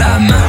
sama.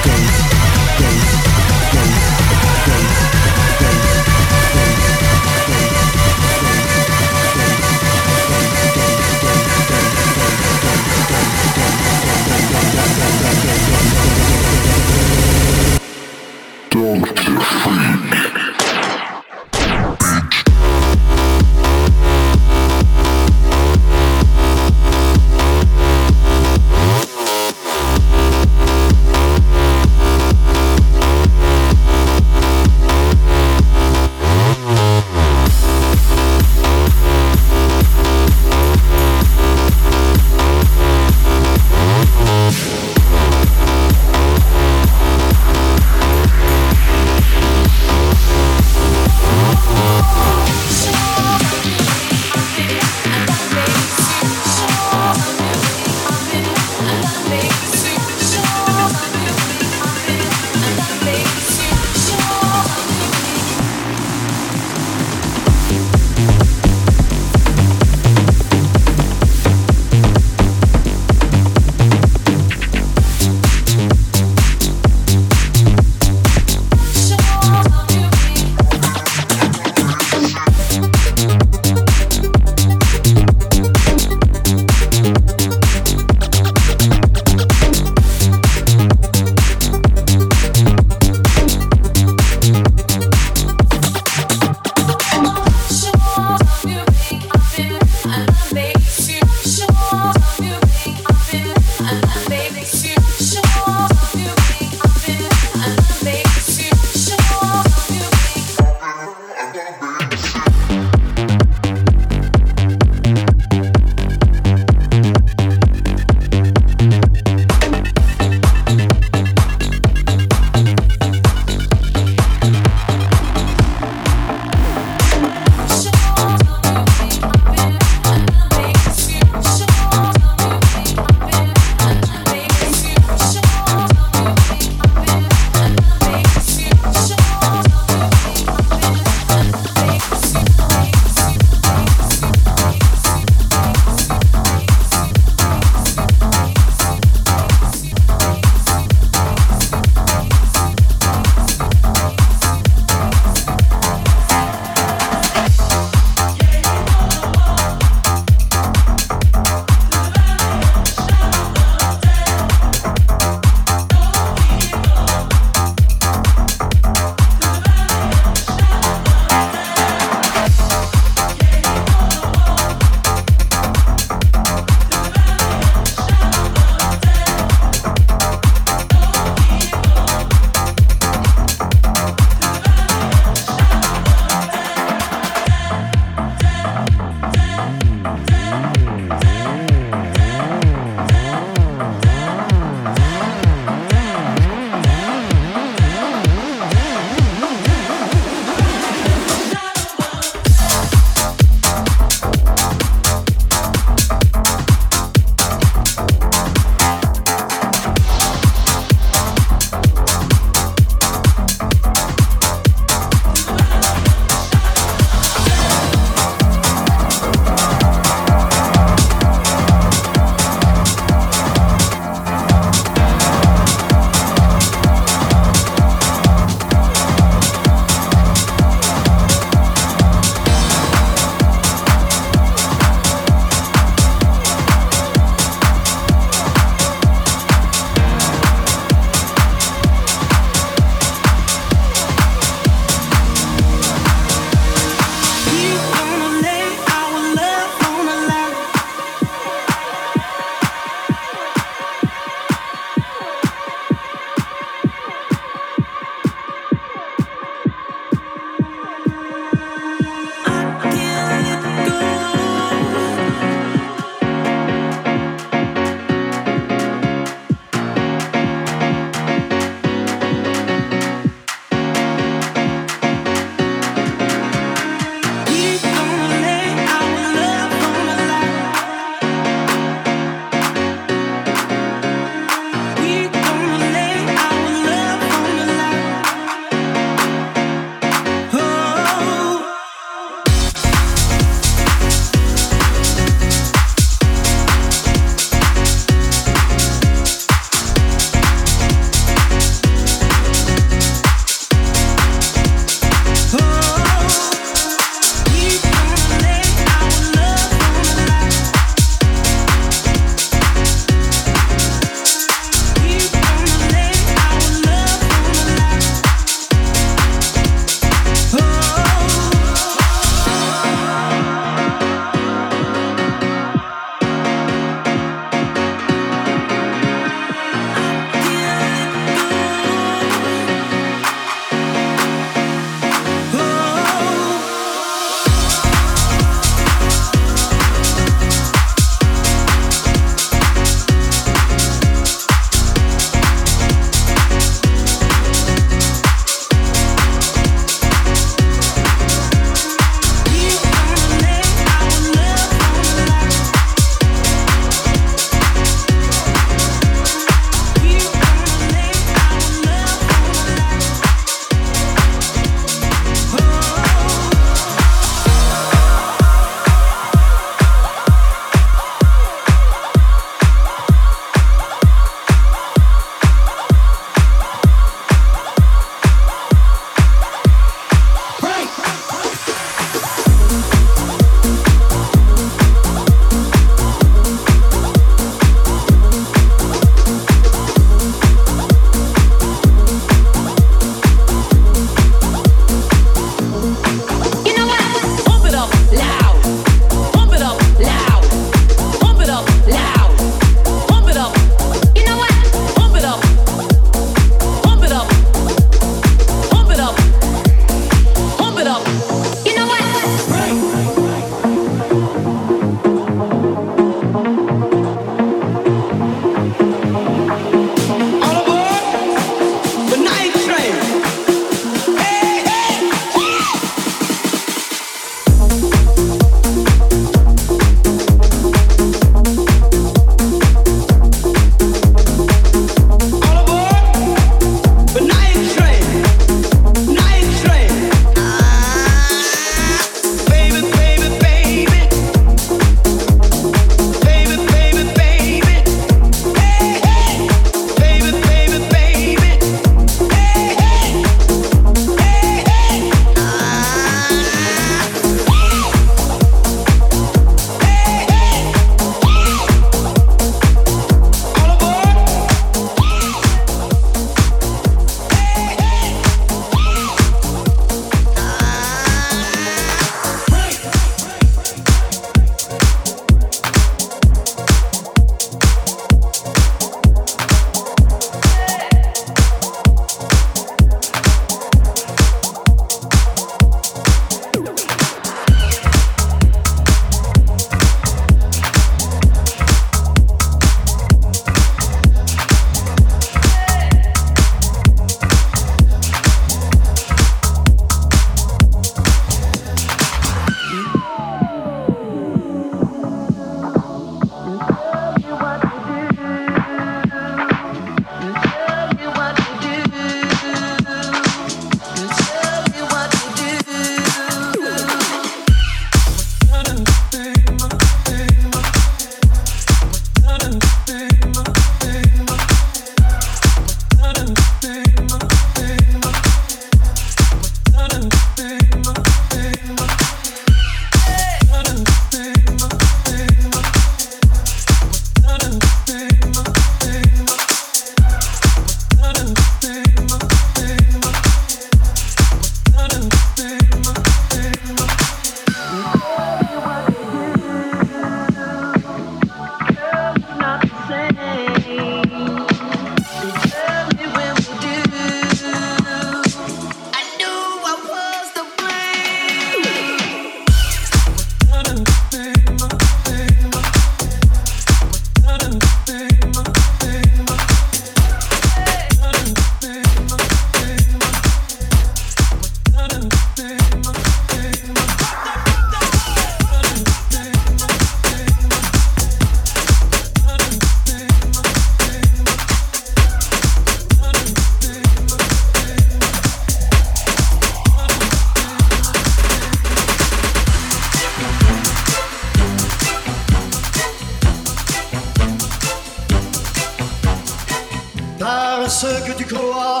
Parce que tu crois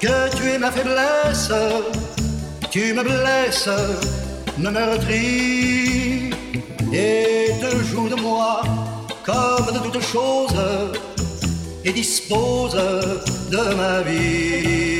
que tu es ma faiblesse, tu me blesses, me meurtris et te joues de moi comme de toutes choses et dispose de ma vie.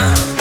Левина.